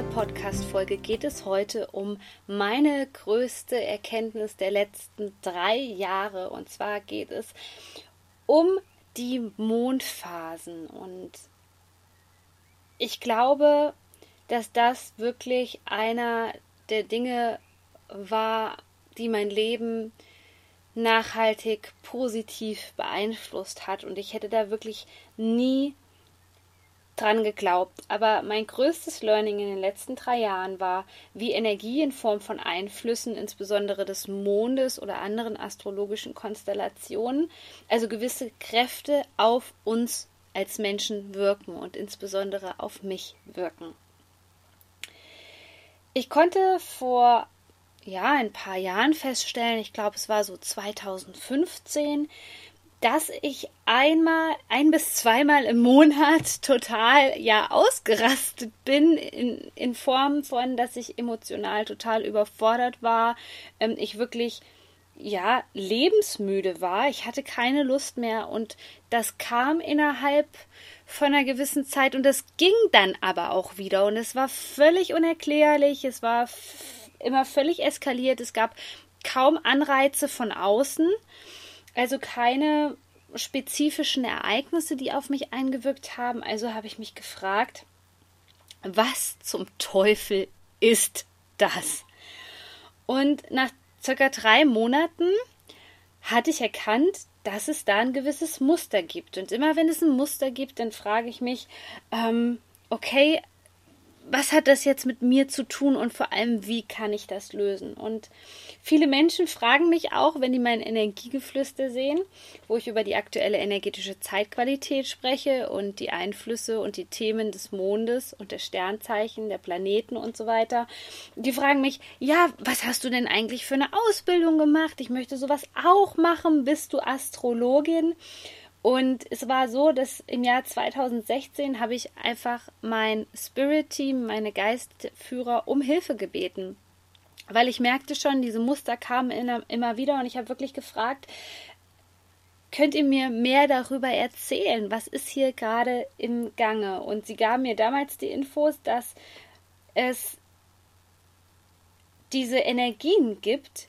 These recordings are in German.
dieser Podcast-Folge geht es heute um meine größte Erkenntnis der letzten drei Jahre. Und zwar geht es um die Mondphasen. Und ich glaube, dass das wirklich einer der Dinge war, die mein Leben nachhaltig positiv beeinflusst hat. Und ich hätte da wirklich nie dran geglaubt, aber mein größtes Learning in den letzten drei Jahren war, wie Energie in Form von Einflüssen, insbesondere des Mondes oder anderen astrologischen Konstellationen, also gewisse Kräfte auf uns als Menschen wirken und insbesondere auf mich wirken. Ich konnte vor ja, ein paar Jahren feststellen, ich glaube, es war so 2015, dass ich einmal, ein bis zweimal im Monat total ja ausgerastet bin in, in Form von, dass ich emotional total überfordert war, ähm, ich wirklich ja lebensmüde war, ich hatte keine Lust mehr und das kam innerhalb von einer gewissen Zeit und das ging dann aber auch wieder und es war völlig unerklärlich, es war immer völlig eskaliert, es gab kaum Anreize von außen also keine spezifischen Ereignisse, die auf mich eingewirkt haben. Also habe ich mich gefragt, was zum Teufel ist das? Und nach circa drei Monaten hatte ich erkannt, dass es da ein gewisses Muster gibt. Und immer wenn es ein Muster gibt, dann frage ich mich, ähm, okay, was hat das jetzt mit mir zu tun und vor allem, wie kann ich das lösen? Und viele Menschen fragen mich auch, wenn die mein Energiegeflüster sehen, wo ich über die aktuelle energetische Zeitqualität spreche und die Einflüsse und die Themen des Mondes und der Sternzeichen, der Planeten und so weiter. Die fragen mich, ja, was hast du denn eigentlich für eine Ausbildung gemacht? Ich möchte sowas auch machen. Bist du Astrologin? Und es war so, dass im Jahr 2016 habe ich einfach mein Spirit-Team, meine Geistführer um Hilfe gebeten. Weil ich merkte schon, diese Muster kamen immer wieder und ich habe wirklich gefragt, könnt ihr mir mehr darüber erzählen? Was ist hier gerade im Gange? Und sie gaben mir damals die Infos, dass es diese Energien gibt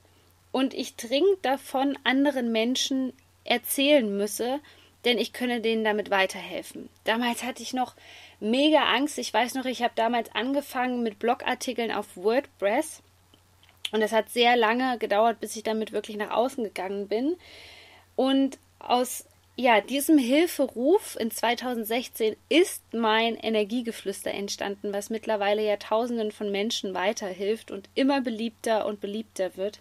und ich dringend davon anderen Menschen erzählen müsse, denn ich könne denen damit weiterhelfen. Damals hatte ich noch mega Angst. Ich weiß noch, ich habe damals angefangen mit Blogartikeln auf WordPress und es hat sehr lange gedauert, bis ich damit wirklich nach außen gegangen bin. Und aus ja, diesem Hilferuf in 2016 ist mein Energiegeflüster entstanden, was mittlerweile ja Tausenden von Menschen weiterhilft und immer beliebter und beliebter wird.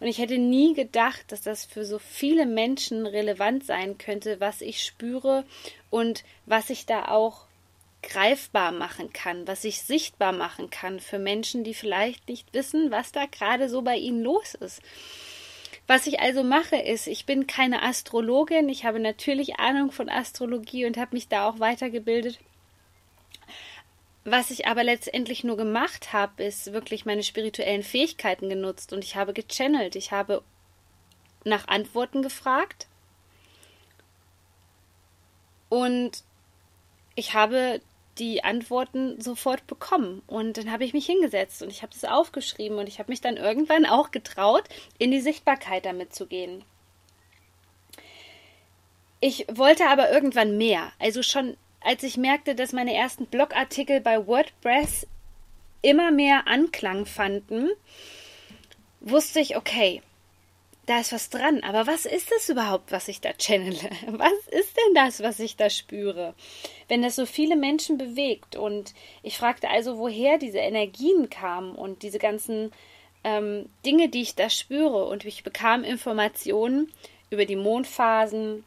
Und ich hätte nie gedacht, dass das für so viele Menschen relevant sein könnte, was ich spüre und was ich da auch greifbar machen kann, was ich sichtbar machen kann für Menschen, die vielleicht nicht wissen, was da gerade so bei ihnen los ist. Was ich also mache, ist, ich bin keine Astrologin, ich habe natürlich Ahnung von Astrologie und habe mich da auch weitergebildet. Was ich aber letztendlich nur gemacht habe, ist wirklich meine spirituellen Fähigkeiten genutzt. Und ich habe gechannelt, ich habe nach Antworten gefragt. Und ich habe die Antworten sofort bekommen. Und dann habe ich mich hingesetzt und ich habe das aufgeschrieben und ich habe mich dann irgendwann auch getraut, in die Sichtbarkeit damit zu gehen. Ich wollte aber irgendwann mehr. Also schon als ich merkte, dass meine ersten Blogartikel bei WordPress immer mehr Anklang fanden, wusste ich, okay, da ist was dran. Aber was ist es überhaupt, was ich da channele? Was ist denn das, was ich da spüre? Wenn das so viele Menschen bewegt. Und ich fragte also, woher diese Energien kamen und diese ganzen ähm, Dinge, die ich da spüre. Und ich bekam Informationen über die Mondphasen,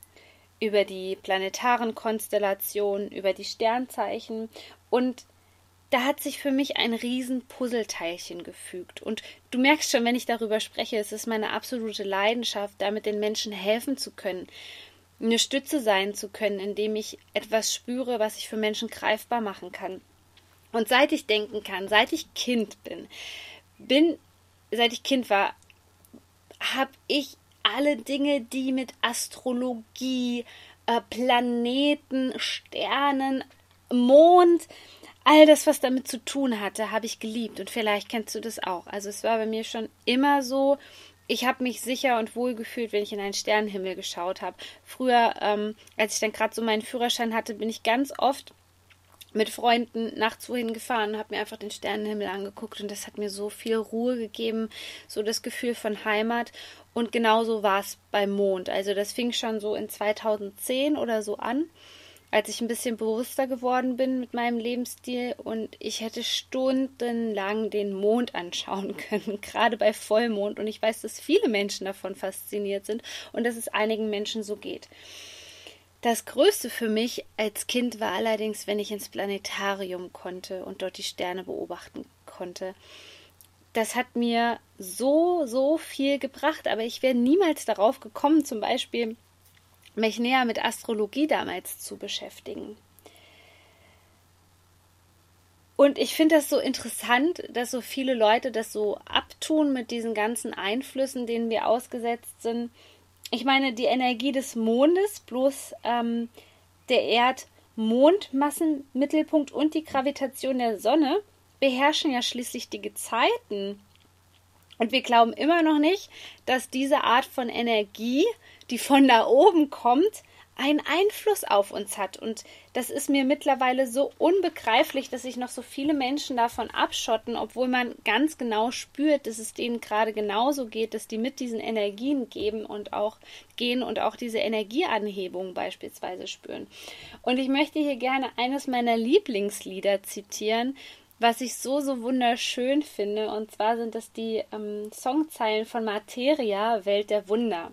über die planetaren Konstellationen, über die Sternzeichen und da hat sich für mich ein riesen Puzzleteilchen gefügt. Und du merkst schon, wenn ich darüber spreche, es ist meine absolute Leidenschaft, damit den Menschen helfen zu können, eine Stütze sein zu können, indem ich etwas spüre, was ich für Menschen greifbar machen kann. Und seit ich denken kann, seit ich Kind bin, bin, seit ich Kind war, habe ich alle Dinge, die mit Astrologie, äh, Planeten, Sternen, Mond, all das, was damit zu tun hatte, habe ich geliebt. Und vielleicht kennst du das auch. Also es war bei mir schon immer so, ich habe mich sicher und wohl gefühlt, wenn ich in einen Sternenhimmel geschaut habe. Früher, ähm, als ich dann gerade so meinen Führerschein hatte, bin ich ganz oft mit Freunden nachts wohin gefahren und habe mir einfach den Sternenhimmel angeguckt und das hat mir so viel Ruhe gegeben, so das Gefühl von Heimat und genauso war es beim Mond. Also das fing schon so in 2010 oder so an als ich ein bisschen bewusster geworden bin mit meinem Lebensstil und ich hätte stundenlang den Mond anschauen können, gerade bei Vollmond. Und ich weiß, dass viele Menschen davon fasziniert sind und dass es einigen Menschen so geht. Das Größte für mich als Kind war allerdings, wenn ich ins Planetarium konnte und dort die Sterne beobachten konnte. Das hat mir so, so viel gebracht, aber ich wäre niemals darauf gekommen, zum Beispiel mich näher mit Astrologie damals zu beschäftigen. Und ich finde das so interessant, dass so viele Leute das so abtun mit diesen ganzen Einflüssen, denen wir ausgesetzt sind. Ich meine, die Energie des Mondes, bloß ähm, der Erd-Mondmassenmittelpunkt und die Gravitation der Sonne beherrschen ja schließlich die Gezeiten. Und wir glauben immer noch nicht, dass diese Art von Energie die von da oben kommt, einen Einfluss auf uns hat. Und das ist mir mittlerweile so unbegreiflich, dass sich noch so viele Menschen davon abschotten, obwohl man ganz genau spürt, dass es denen gerade genauso geht, dass die mit diesen Energien geben und auch gehen und auch diese Energieanhebung beispielsweise spüren. Und ich möchte hier gerne eines meiner Lieblingslieder zitieren, was ich so, so wunderschön finde. Und zwar sind das die ähm, Songzeilen von Materia, Welt der Wunder.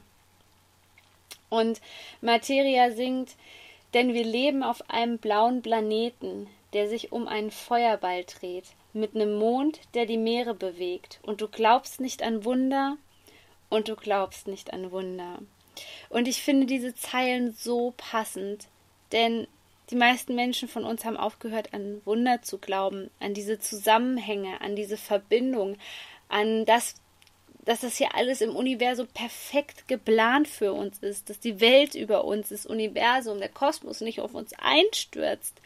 Und Materia singt, denn wir leben auf einem blauen Planeten, der sich um einen Feuerball dreht, mit nem Mond, der die Meere bewegt. Und du glaubst nicht an Wunder, und du glaubst nicht an Wunder. Und ich finde diese Zeilen so passend, denn die meisten Menschen von uns haben aufgehört, an Wunder zu glauben, an diese Zusammenhänge, an diese Verbindung, an das, dass das hier alles im Universum perfekt geplant für uns ist, dass die Welt über uns, das Universum, der Kosmos nicht auf uns einstürzt.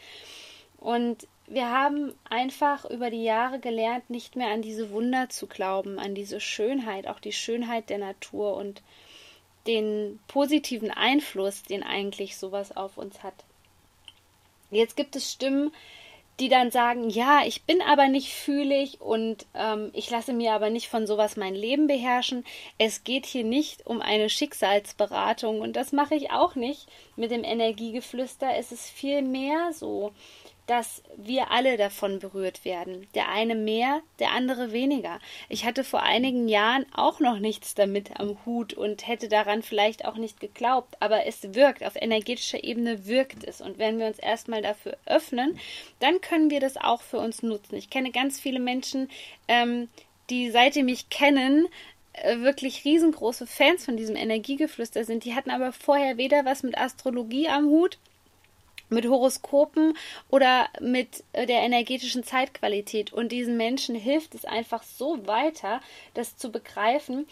Und wir haben einfach über die Jahre gelernt, nicht mehr an diese Wunder zu glauben, an diese Schönheit, auch die Schönheit der Natur und den positiven Einfluss, den eigentlich sowas auf uns hat. Jetzt gibt es Stimmen, die dann sagen, ja, ich bin aber nicht fühlig und ähm, ich lasse mir aber nicht von sowas mein Leben beherrschen. Es geht hier nicht um eine Schicksalsberatung und das mache ich auch nicht mit dem Energiegeflüster. Es ist vielmehr so, dass wir alle davon berührt werden. Der eine mehr, der andere weniger. Ich hatte vor einigen Jahren auch noch nichts damit am Hut und hätte daran vielleicht auch nicht geglaubt, aber es wirkt, auf energetischer Ebene wirkt es. Und wenn wir uns erstmal dafür öffnen, dann können wir das auch für uns nutzen. Ich kenne ganz viele Menschen, ähm, die seitdem mich kennen, äh, wirklich riesengroße Fans von diesem Energiegeflüster sind. Die hatten aber vorher weder was mit Astrologie am Hut, mit Horoskopen oder mit äh, der energetischen Zeitqualität. Und diesen Menschen hilft es einfach so weiter, das zu begreifen.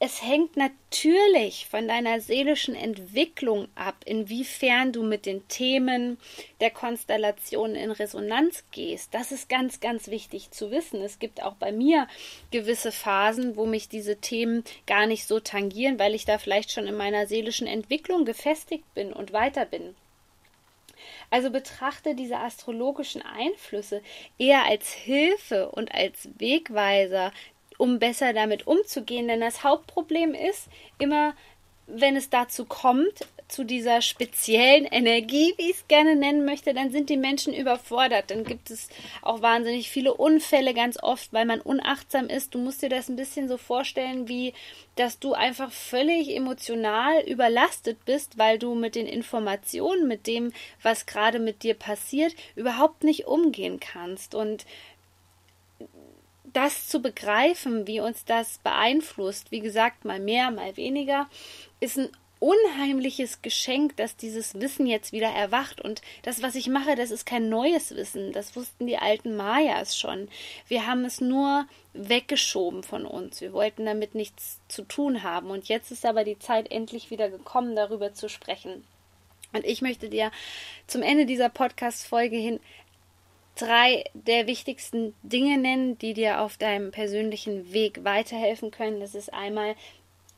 Es hängt natürlich von deiner seelischen Entwicklung ab, inwiefern du mit den Themen der Konstellation in Resonanz gehst. Das ist ganz, ganz wichtig zu wissen. Es gibt auch bei mir gewisse Phasen, wo mich diese Themen gar nicht so tangieren, weil ich da vielleicht schon in meiner seelischen Entwicklung gefestigt bin und weiter bin. Also betrachte diese astrologischen Einflüsse eher als Hilfe und als Wegweiser, um besser damit umzugehen. Denn das Hauptproblem ist immer, wenn es dazu kommt, zu dieser speziellen Energie, wie ich es gerne nennen möchte, dann sind die Menschen überfordert. Dann gibt es auch wahnsinnig viele Unfälle ganz oft, weil man unachtsam ist. Du musst dir das ein bisschen so vorstellen, wie dass du einfach völlig emotional überlastet bist, weil du mit den Informationen, mit dem, was gerade mit dir passiert, überhaupt nicht umgehen kannst. Und das zu begreifen, wie uns das beeinflusst, wie gesagt, mal mehr, mal weniger, ist ein unheimliches Geschenk, dass dieses Wissen jetzt wieder erwacht. Und das, was ich mache, das ist kein neues Wissen. Das wussten die alten Mayas schon. Wir haben es nur weggeschoben von uns. Wir wollten damit nichts zu tun haben. Und jetzt ist aber die Zeit endlich wieder gekommen, darüber zu sprechen. Und ich möchte dir zum Ende dieser Podcast-Folge hin drei der wichtigsten Dinge nennen, die dir auf deinem persönlichen Weg weiterhelfen können. Das ist einmal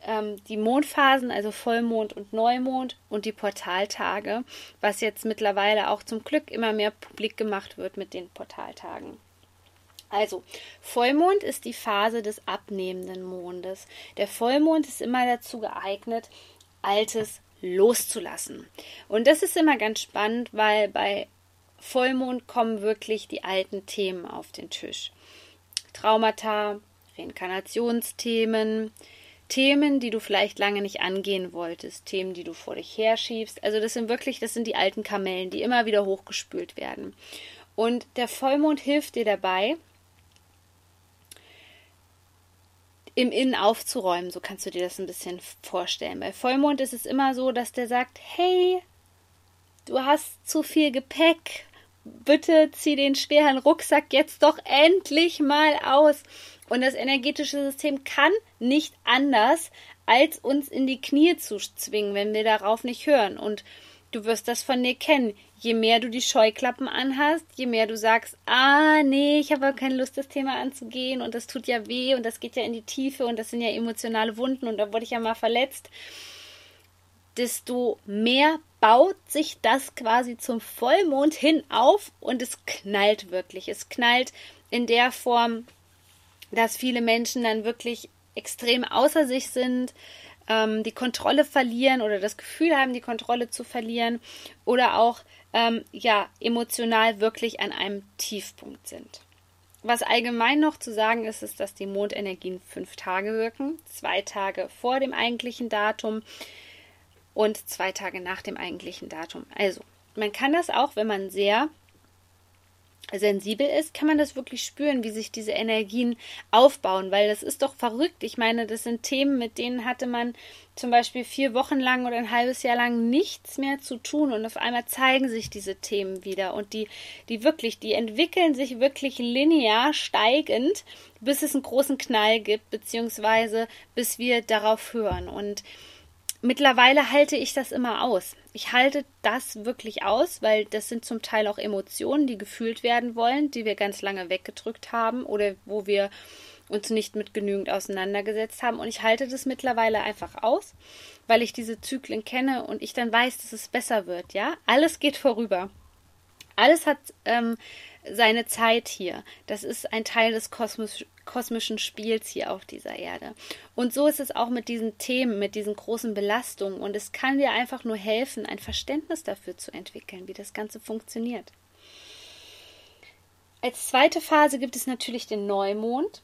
ähm, die Mondphasen, also Vollmond und Neumond und die Portaltage, was jetzt mittlerweile auch zum Glück immer mehr publik gemacht wird mit den Portaltagen. Also, Vollmond ist die Phase des abnehmenden Mondes. Der Vollmond ist immer dazu geeignet, Altes loszulassen. Und das ist immer ganz spannend, weil bei Vollmond kommen wirklich die alten Themen auf den Tisch. Traumata, Reinkarnationsthemen, Themen, die du vielleicht lange nicht angehen wolltest, Themen, die du vor dich herschiebst. Also das sind wirklich, das sind die alten Kamellen, die immer wieder hochgespült werden. Und der Vollmond hilft dir dabei, im Innen aufzuräumen. So kannst du dir das ein bisschen vorstellen. Bei Vollmond ist es immer so, dass der sagt, hey, du hast zu viel Gepäck, bitte zieh den schweren Rucksack jetzt doch endlich mal aus. Und das energetische System kann nicht anders, als uns in die Knie zu zwingen, wenn wir darauf nicht hören. Und du wirst das von dir kennen. Je mehr du die Scheuklappen anhast, je mehr du sagst, ah, nee, ich habe keine Lust, das Thema anzugehen und das tut ja weh und das geht ja in die Tiefe und das sind ja emotionale Wunden und da wurde ich ja mal verletzt, desto mehr baut sich das quasi zum Vollmond hin auf und es knallt wirklich. Es knallt in der Form, dass viele Menschen dann wirklich extrem außer sich sind, ähm, die Kontrolle verlieren oder das Gefühl haben, die Kontrolle zu verlieren oder auch ähm, ja emotional wirklich an einem Tiefpunkt sind. Was allgemein noch zu sagen ist, ist, dass die Mondenergien fünf Tage wirken, zwei Tage vor dem eigentlichen Datum und zwei Tage nach dem eigentlichen Datum. Also, man kann das auch, wenn man sehr sensibel ist, kann man das wirklich spüren, wie sich diese Energien aufbauen, weil das ist doch verrückt. Ich meine, das sind Themen, mit denen hatte man zum Beispiel vier Wochen lang oder ein halbes Jahr lang nichts mehr zu tun und auf einmal zeigen sich diese Themen wieder und die, die wirklich, die entwickeln sich wirklich linear steigend, bis es einen großen Knall gibt, beziehungsweise bis wir darauf hören und Mittlerweile halte ich das immer aus. Ich halte das wirklich aus, weil das sind zum Teil auch Emotionen, die gefühlt werden wollen, die wir ganz lange weggedrückt haben oder wo wir uns nicht mit genügend auseinandergesetzt haben. Und ich halte das mittlerweile einfach aus, weil ich diese Zyklen kenne und ich dann weiß, dass es besser wird. Ja, alles geht vorüber. Alles hat ähm, seine Zeit hier. Das ist ein Teil des Kosmos kosmischen Spiels hier auf dieser Erde. Und so ist es auch mit diesen Themen, mit diesen großen Belastungen. Und es kann dir einfach nur helfen, ein Verständnis dafür zu entwickeln, wie das Ganze funktioniert. Als zweite Phase gibt es natürlich den Neumond.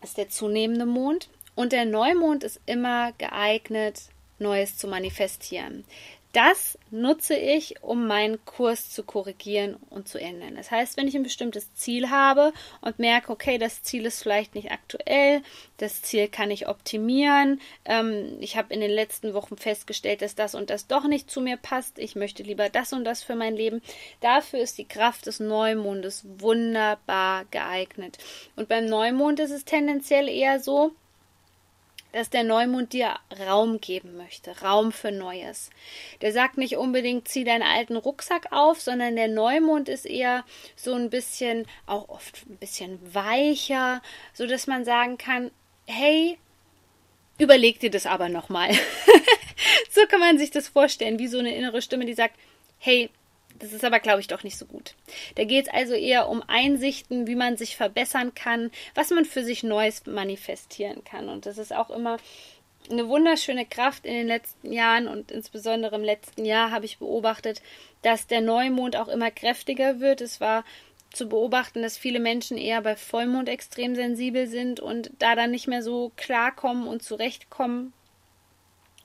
Das ist der zunehmende Mond. Und der Neumond ist immer geeignet, Neues zu manifestieren. Das nutze ich, um meinen Kurs zu korrigieren und zu ändern. Das heißt, wenn ich ein bestimmtes Ziel habe und merke, okay, das Ziel ist vielleicht nicht aktuell, das Ziel kann ich optimieren, ähm, ich habe in den letzten Wochen festgestellt, dass das und das doch nicht zu mir passt, ich möchte lieber das und das für mein Leben, dafür ist die Kraft des Neumondes wunderbar geeignet. Und beim Neumond ist es tendenziell eher so, dass der Neumond dir Raum geben möchte, Raum für Neues. Der sagt nicht unbedingt, zieh deinen alten Rucksack auf, sondern der Neumond ist eher so ein bisschen, auch oft ein bisschen weicher, so dass man sagen kann, hey, überleg dir das aber nochmal. so kann man sich das vorstellen, wie so eine innere Stimme, die sagt, hey, das ist aber, glaube ich, doch nicht so gut. Da geht es also eher um Einsichten, wie man sich verbessern kann, was man für sich Neues manifestieren kann. Und das ist auch immer eine wunderschöne Kraft in den letzten Jahren und insbesondere im letzten Jahr habe ich beobachtet, dass der Neumond auch immer kräftiger wird. Es war zu beobachten, dass viele Menschen eher bei Vollmond extrem sensibel sind und da dann nicht mehr so klarkommen und zurechtkommen.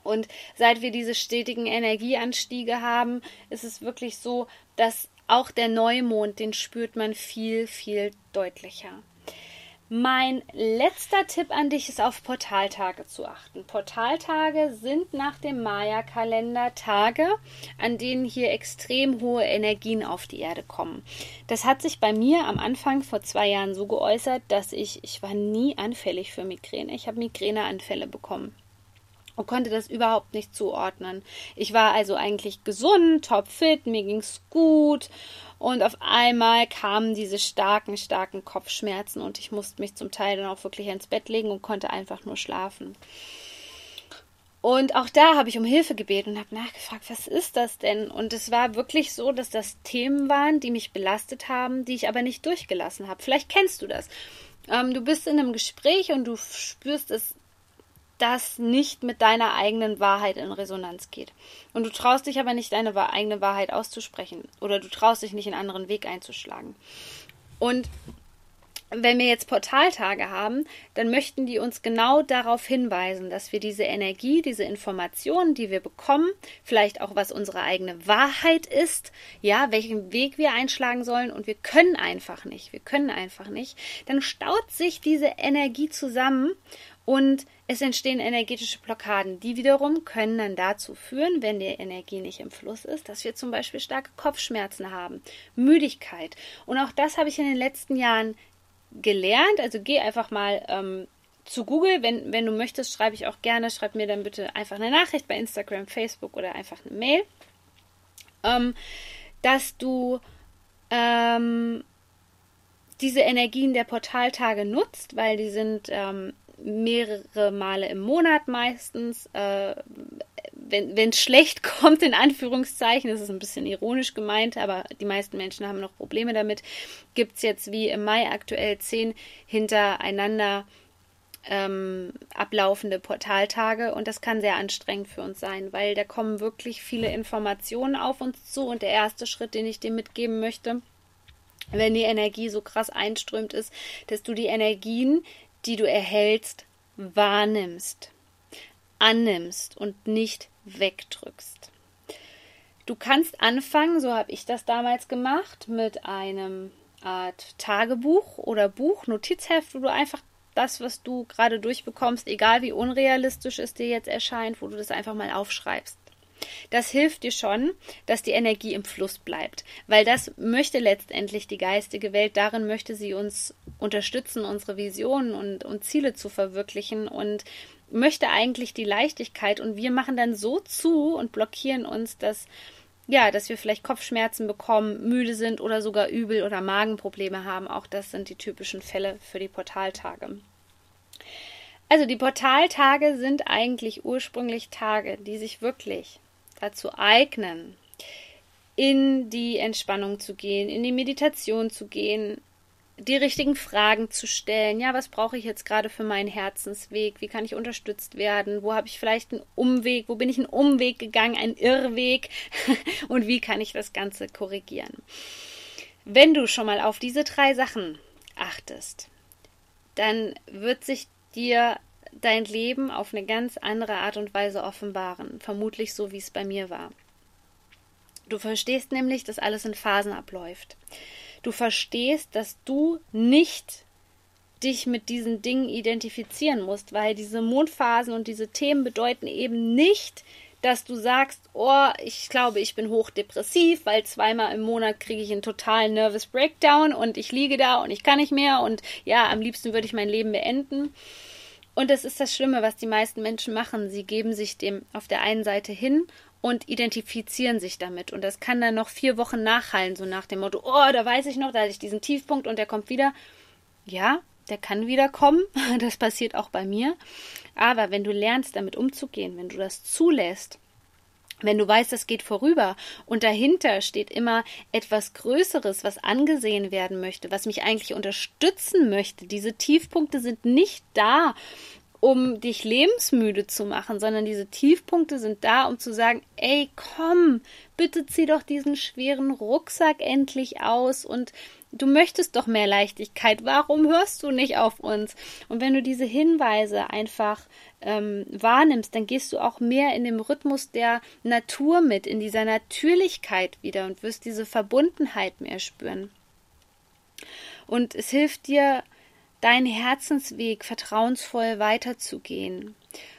Und seit wir diese stetigen Energieanstiege haben, ist es wirklich so, dass auch der Neumond, den spürt man viel, viel deutlicher. Mein letzter Tipp an dich ist auf Portaltage zu achten. Portaltage sind nach dem Maya-Kalender Tage, an denen hier extrem hohe Energien auf die Erde kommen. Das hat sich bei mir am Anfang vor zwei Jahren so geäußert, dass ich, ich war nie anfällig für Migräne. Ich habe Migräneanfälle bekommen und konnte das überhaupt nicht zuordnen. Ich war also eigentlich gesund, topfit, mir ging's gut und auf einmal kamen diese starken, starken Kopfschmerzen und ich musste mich zum Teil dann auch wirklich ins Bett legen und konnte einfach nur schlafen. Und auch da habe ich um Hilfe gebeten und habe nachgefragt, was ist das denn? Und es war wirklich so, dass das Themen waren, die mich belastet haben, die ich aber nicht durchgelassen habe. Vielleicht kennst du das. Ähm, du bist in einem Gespräch und du spürst es das nicht mit deiner eigenen Wahrheit in Resonanz geht. Und du traust dich aber nicht, deine eigene Wahrheit auszusprechen oder du traust dich nicht, einen anderen Weg einzuschlagen. Und wenn wir jetzt Portaltage haben, dann möchten die uns genau darauf hinweisen, dass wir diese Energie, diese Informationen, die wir bekommen, vielleicht auch was unsere eigene Wahrheit ist, ja, welchen Weg wir einschlagen sollen und wir können einfach nicht, wir können einfach nicht, dann staut sich diese Energie zusammen und es entstehen energetische Blockaden. Die wiederum können dann dazu führen, wenn die Energie nicht im Fluss ist, dass wir zum Beispiel starke Kopfschmerzen haben, Müdigkeit. Und auch das habe ich in den letzten Jahren gelernt. Also geh einfach mal ähm, zu Google. Wenn, wenn du möchtest, schreibe ich auch gerne. Schreib mir dann bitte einfach eine Nachricht bei Instagram, Facebook oder einfach eine Mail. Ähm, dass du ähm, diese Energien der Portaltage nutzt, weil die sind ähm, mehrere Male im Monat meistens. Äh, wenn es schlecht kommt, in Anführungszeichen, das ist ein bisschen ironisch gemeint, aber die meisten Menschen haben noch Probleme damit, gibt es jetzt wie im Mai aktuell zehn hintereinander ähm, ablaufende Portaltage und das kann sehr anstrengend für uns sein, weil da kommen wirklich viele Informationen auf uns zu und der erste Schritt, den ich dir mitgeben möchte, wenn die Energie so krass einströmt ist, dass du die Energien, die du erhältst, wahrnimmst, annimmst und nicht wegdrückst. Du kannst anfangen, so habe ich das damals gemacht, mit einem Art Tagebuch oder Buch, Notizheft, wo du einfach das, was du gerade durchbekommst, egal wie unrealistisch es dir jetzt erscheint, wo du das einfach mal aufschreibst. Das hilft dir schon, dass die Energie im Fluss bleibt, weil das möchte letztendlich die geistige Welt, darin möchte sie uns unterstützen, unsere Visionen und, und Ziele zu verwirklichen und möchte eigentlich die Leichtigkeit und wir machen dann so zu und blockieren uns, dass ja, dass wir vielleicht Kopfschmerzen bekommen, müde sind oder sogar übel oder Magenprobleme haben. Auch das sind die typischen Fälle für die Portaltage. Also die Portaltage sind eigentlich ursprünglich Tage, die sich wirklich dazu eignen, in die Entspannung zu gehen, in die Meditation zu gehen, die richtigen Fragen zu stellen. Ja, was brauche ich jetzt gerade für meinen Herzensweg? Wie kann ich unterstützt werden? Wo habe ich vielleicht einen Umweg? Wo bin ich einen Umweg gegangen, einen Irrweg? Und wie kann ich das Ganze korrigieren? Wenn du schon mal auf diese drei Sachen achtest, dann wird sich dir dein Leben auf eine ganz andere Art und Weise offenbaren, vermutlich so wie es bei mir war. Du verstehst nämlich, dass alles in Phasen abläuft. Du verstehst, dass du nicht dich mit diesen Dingen identifizieren musst, weil diese Mondphasen und diese Themen bedeuten eben nicht, dass du sagst, oh, ich glaube, ich bin hochdepressiv, weil zweimal im Monat kriege ich einen totalen Nervous Breakdown und ich liege da und ich kann nicht mehr und ja, am liebsten würde ich mein Leben beenden. Und das ist das Schlimme, was die meisten Menschen machen. Sie geben sich dem auf der einen Seite hin und identifizieren sich damit. Und das kann dann noch vier Wochen nachhallen, so nach dem Motto, oh, da weiß ich noch, da hatte ich diesen Tiefpunkt und der kommt wieder. Ja, der kann wieder kommen. Das passiert auch bei mir. Aber wenn du lernst, damit umzugehen, wenn du das zulässt, wenn du weißt, das geht vorüber und dahinter steht immer etwas Größeres, was angesehen werden möchte, was mich eigentlich unterstützen möchte. Diese Tiefpunkte sind nicht da, um dich lebensmüde zu machen, sondern diese Tiefpunkte sind da, um zu sagen, ey, komm, bitte zieh doch diesen schweren Rucksack endlich aus und du möchtest doch mehr Leichtigkeit. Warum hörst du nicht auf uns? Und wenn du diese Hinweise einfach ähm, wahrnimmst, dann gehst du auch mehr in dem Rhythmus der Natur mit, in dieser Natürlichkeit wieder und wirst diese Verbundenheit mehr spüren. Und es hilft dir, deinen Herzensweg vertrauensvoll weiterzugehen.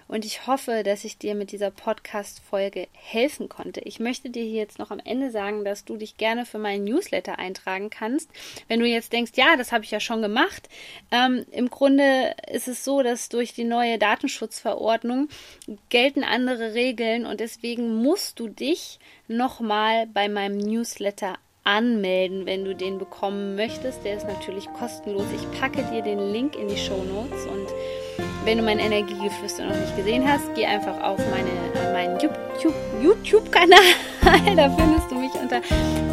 Und ich hoffe, dass ich dir mit dieser Podcast-Folge helfen konnte. Ich möchte dir hier jetzt noch am Ende sagen, dass du dich gerne für meinen Newsletter eintragen kannst. Wenn du jetzt denkst, ja, das habe ich ja schon gemacht. Ähm, Im Grunde ist es so, dass durch die neue Datenschutzverordnung gelten andere Regeln und deswegen musst du dich nochmal bei meinem Newsletter anmelden, wenn du den bekommen möchtest. Der ist natürlich kostenlos. Ich packe dir den Link in die Show Notes und wenn du mein Energiegeflüster noch nicht gesehen hast, geh einfach auf meine, äh, meinen YouTube-Kanal. da findest du mich unter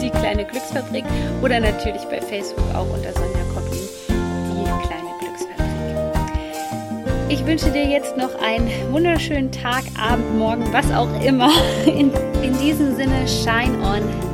die kleine Glücksfabrik oder natürlich bei Facebook auch unter Sonja Koppin, die kleine Glücksfabrik. Ich wünsche dir jetzt noch einen wunderschönen Tag, Abend, Morgen, was auch immer. In, in diesem Sinne, shine on